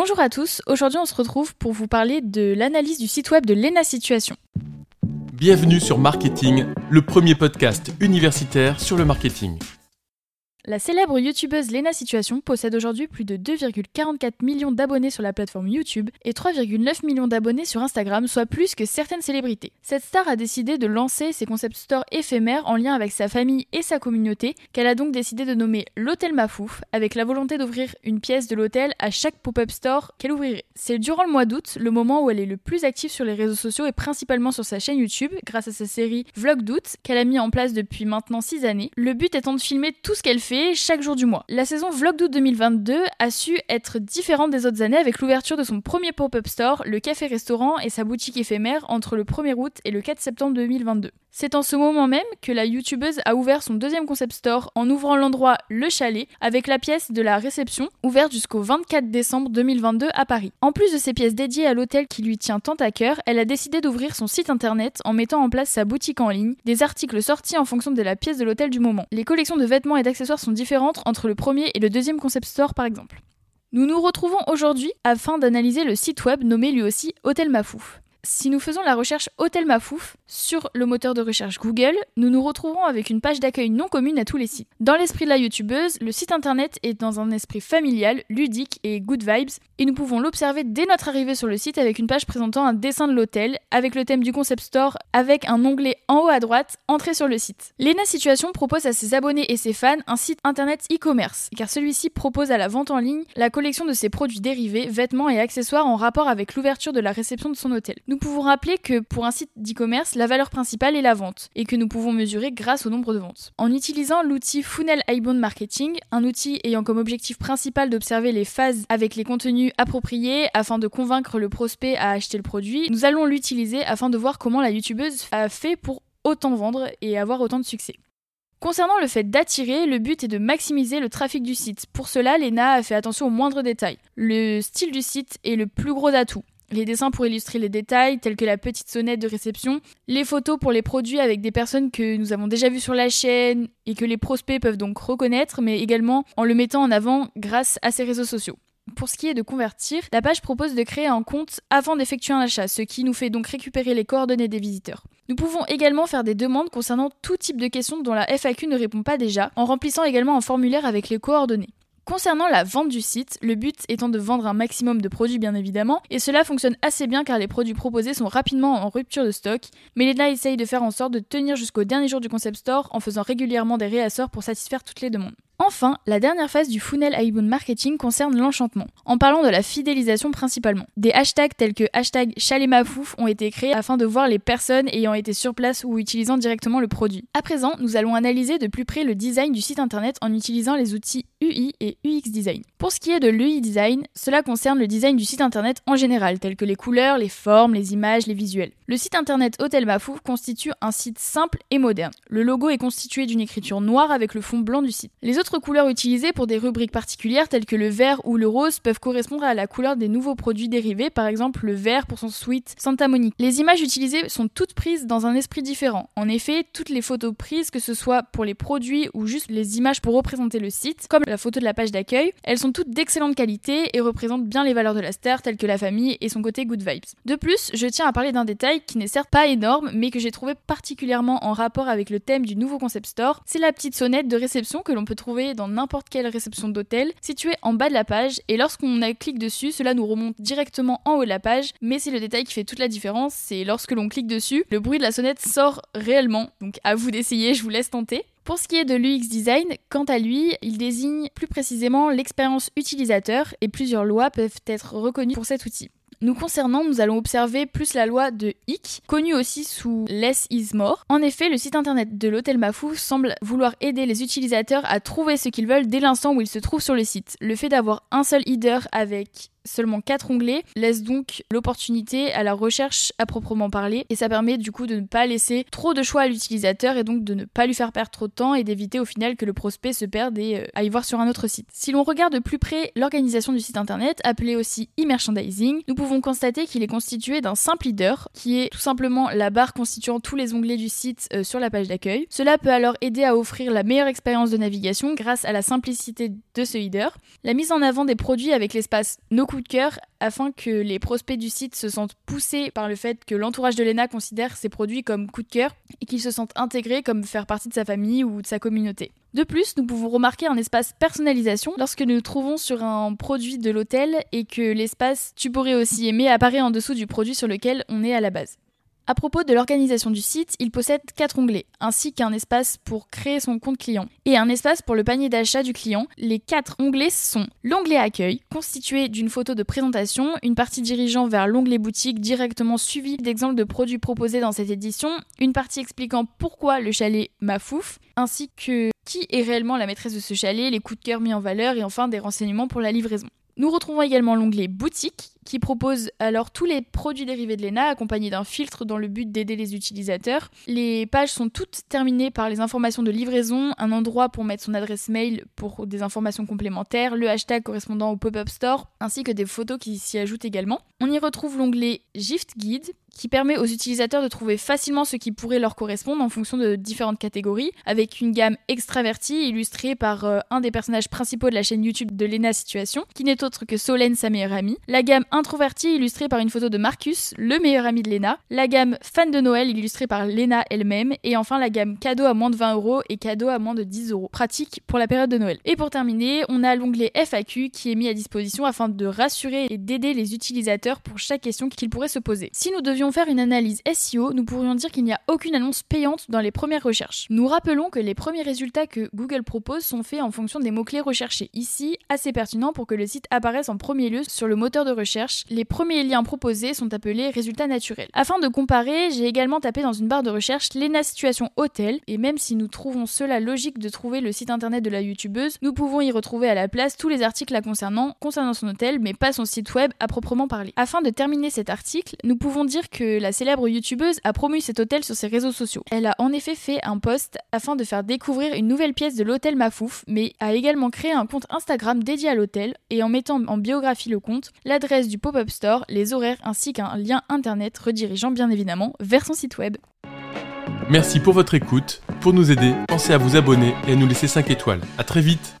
Bonjour à tous, aujourd'hui on se retrouve pour vous parler de l'analyse du site web de Lena Situation. Bienvenue sur Marketing, le premier podcast universitaire sur le marketing. La célèbre youtubeuse Lena Situation possède aujourd'hui plus de 2,44 millions d'abonnés sur la plateforme YouTube et 3,9 millions d'abonnés sur Instagram, soit plus que certaines célébrités. Cette star a décidé de lancer ses concept stores éphémères en lien avec sa famille et sa communauté, qu'elle a donc décidé de nommer l'Hôtel Mafouf, avec la volonté d'ouvrir une pièce de l'hôtel à chaque pop-up store qu'elle ouvrirait. C'est durant le mois d'août, le moment où elle est le plus active sur les réseaux sociaux et principalement sur sa chaîne YouTube, grâce à sa série Vlog d'août, qu'elle a mis en place depuis maintenant 6 années, le but étant de filmer tout ce qu'elle fait chaque jour du mois. La saison Vlog d'août 2022 a su être différente des autres années avec l'ouverture de son premier pop-up store, le café-restaurant et sa boutique éphémère entre le 1er août et le 4 septembre 2022. C'est en ce moment même que la youtubeuse a ouvert son deuxième concept store en ouvrant l'endroit Le Chalet avec la pièce de la réception ouverte jusqu'au 24 décembre 2022 à Paris. En plus de ces pièces dédiées à l'hôtel qui lui tient tant à cœur, elle a décidé d'ouvrir son site internet en mettant en place sa boutique en ligne, des articles sortis en fonction de la pièce de l'hôtel du moment. Les collections de vêtements et d'accessoires sont différentes entre le premier et le deuxième concept store par exemple. Nous nous retrouvons aujourd'hui afin d'analyser le site web nommé lui aussi Hôtel Mafouf. Si nous faisons la recherche Hôtel Mafouf sur le moteur de recherche Google, nous nous retrouverons avec une page d'accueil non commune à tous les sites. Dans l'esprit de la youtubeuse, le site internet est dans un esprit familial, ludique et good vibes, et nous pouvons l'observer dès notre arrivée sur le site avec une page présentant un dessin de l'hôtel, avec le thème du concept store, avec un onglet en haut à droite, entrée sur le site. Lena Situation propose à ses abonnés et ses fans un site internet e-commerce, car celui-ci propose à la vente en ligne la collection de ses produits dérivés, vêtements et accessoires en rapport avec l'ouverture de la réception de son hôtel. Nous pouvons rappeler que pour un site d'e-commerce, la valeur principale est la vente, et que nous pouvons mesurer grâce au nombre de ventes. En utilisant l'outil Funnel Highbound Marketing, un outil ayant comme objectif principal d'observer les phases avec les contenus appropriés afin de convaincre le prospect à acheter le produit, nous allons l'utiliser afin de voir comment la youtubeuse a fait pour autant vendre et avoir autant de succès. Concernant le fait d'attirer, le but est de maximiser le trafic du site. Pour cela, Lena a fait attention aux moindres détails. Le style du site est le plus gros atout les dessins pour illustrer les détails, tels que la petite sonnette de réception, les photos pour les produits avec des personnes que nous avons déjà vues sur la chaîne et que les prospects peuvent donc reconnaître, mais également en le mettant en avant grâce à ses réseaux sociaux. Pour ce qui est de convertir, la page propose de créer un compte avant d'effectuer un achat, ce qui nous fait donc récupérer les coordonnées des visiteurs. Nous pouvons également faire des demandes concernant tout type de questions dont la FAQ ne répond pas déjà, en remplissant également un formulaire avec les coordonnées. Concernant la vente du site, le but étant de vendre un maximum de produits bien évidemment, et cela fonctionne assez bien car les produits proposés sont rapidement en rupture de stock, mais Lena essaye de faire en sorte de tenir jusqu'au dernier jour du concept store en faisant régulièrement des réassorts pour satisfaire toutes les demandes. Enfin, la dernière phase du funnel Highbound Marketing concerne l'enchantement, en parlant de la fidélisation principalement. Des hashtags tels que hashtag chaletmafouf ont été créés afin de voir les personnes ayant été sur place ou utilisant directement le produit. À présent, nous allons analyser de plus près le design du site internet en utilisant les outils UI et UX Design. Pour ce qui est de l'UI Design, cela concerne le design du site internet en général, tels que les couleurs, les formes, les images, les visuels. Le site internet Hôtel Mafouf constitue un site simple et moderne. Le logo est constitué d'une écriture noire avec le fond blanc du site. Couleurs utilisées pour des rubriques particulières telles que le vert ou le rose peuvent correspondre à la couleur des nouveaux produits dérivés, par exemple le vert pour son suite Santa Monica. Les images utilisées sont toutes prises dans un esprit différent. En effet, toutes les photos prises, que ce soit pour les produits ou juste les images pour représenter le site, comme la photo de la page d'accueil, elles sont toutes d'excellente qualité et représentent bien les valeurs de la star telles que la famille et son côté good vibes. De plus, je tiens à parler d'un détail qui n'est certes pas énorme, mais que j'ai trouvé particulièrement en rapport avec le thème du nouveau concept store, c'est la petite sonnette de réception que l'on peut trouver dans n'importe quelle réception d'hôtel, située en bas de la page, et lorsqu'on clique dessus, cela nous remonte directement en haut de la page, mais c'est le détail qui fait toute la différence, c'est lorsque l'on clique dessus, le bruit de la sonnette sort réellement, donc à vous d'essayer, je vous laisse tenter. Pour ce qui est de l'UX Design, quant à lui, il désigne plus précisément l'expérience utilisateur et plusieurs lois peuvent être reconnues pour cet outil. Nous concernant, nous allons observer plus la loi de Hick, connue aussi sous Less is More. En effet, le site internet de l'hôtel Mafou semble vouloir aider les utilisateurs à trouver ce qu'ils veulent dès l'instant où ils se trouvent sur le site. Le fait d'avoir un seul header avec seulement 4 onglets laisse donc l'opportunité à la recherche à proprement parler et ça permet du coup de ne pas laisser trop de choix à l'utilisateur et donc de ne pas lui faire perdre trop de temps et d'éviter au final que le prospect se perde et euh, aille voir sur un autre site. Si l'on regarde de plus près l'organisation du site internet, appelé aussi e-merchandising, nous pouvons constater qu'il est constitué d'un simple leader qui est tout simplement la barre constituant tous les onglets du site euh, sur la page d'accueil. Cela peut alors aider à offrir la meilleure expérience de navigation grâce à la simplicité de ce header, la mise en avant des produits avec l'espace no coup de cœur afin que les prospects du site se sentent poussés par le fait que l'entourage de Lena considère ses produits comme coup de cœur et qu'ils se sentent intégrés comme faire partie de sa famille ou de sa communauté. De plus, nous pouvons remarquer un espace personnalisation lorsque nous nous trouvons sur un produit de l'hôtel et que l'espace Tu pourrais aussi aimer apparaît en dessous du produit sur lequel on est à la base. À propos de l'organisation du site, il possède quatre onglets, ainsi qu'un espace pour créer son compte client et un espace pour le panier d'achat du client. Les quatre onglets sont l'onglet accueil, constitué d'une photo de présentation, une partie dirigeant vers l'onglet boutique directement suivi d'exemples de produits proposés dans cette édition, une partie expliquant pourquoi le chalet Mafouf, ainsi que qui est réellement la maîtresse de ce chalet, les coups de cœur mis en valeur et enfin des renseignements pour la livraison. Nous retrouvons également l'onglet boutique qui propose alors tous les produits dérivés de l'ENA accompagnés d'un filtre dans le but d'aider les utilisateurs. Les pages sont toutes terminées par les informations de livraison, un endroit pour mettre son adresse mail pour des informations complémentaires, le hashtag correspondant au pop-up store, ainsi que des photos qui s'y ajoutent également. On y retrouve l'onglet Gift Guide qui permet aux utilisateurs de trouver facilement ce qui pourrait leur correspondre en fonction de différentes catégories, avec une gamme extravertie illustrée par euh, un des personnages principaux de la chaîne YouTube de Lena Situation, qui n'est autre que Solène, sa meilleure amie, la gamme introverti illustré par une photo de Marcus, le meilleur ami de Lena, la gamme fan de Noël illustrée par Lena elle-même, et enfin la gamme cadeau à moins de 20 euros et cadeau à moins de 10 euros, pratique pour la période de Noël. Et pour terminer, on a l'onglet FAQ qui est mis à disposition afin de rassurer et d'aider les utilisateurs pour chaque question qu'ils pourraient se poser. Si nous devions faire une analyse SEO, nous pourrions dire qu'il n'y a aucune annonce payante dans les premières recherches. Nous rappelons que les premiers résultats que Google propose sont faits en fonction des mots-clés recherchés. Ici, assez pertinent pour que le site apparaisse en premier lieu sur le moteur de recherche les premiers liens proposés sont appelés résultats naturels. Afin de comparer, j'ai également tapé dans une barre de recherche Lena Situation Hôtel, et même si nous trouvons cela logique de trouver le site internet de la youtubeuse, nous pouvons y retrouver à la place tous les articles la concernant, concernant son hôtel, mais pas son site web à proprement parler. Afin de terminer cet article, nous pouvons dire la célèbre youtubeuse a promu cet hôtel sur ses réseaux sociaux. Elle a en effet fait un post afin de faire découvrir une nouvelle pièce de l'hôtel Mafouf, mais a également créé un compte Instagram dédié à l'hôtel, et en mettant en biographie le compte, l'adresse du pop-up store, les horaires ainsi qu'un lien internet redirigeant bien évidemment vers son site web. Merci pour votre écoute. Pour nous aider, pensez à vous abonner et à nous laisser 5 étoiles. A très vite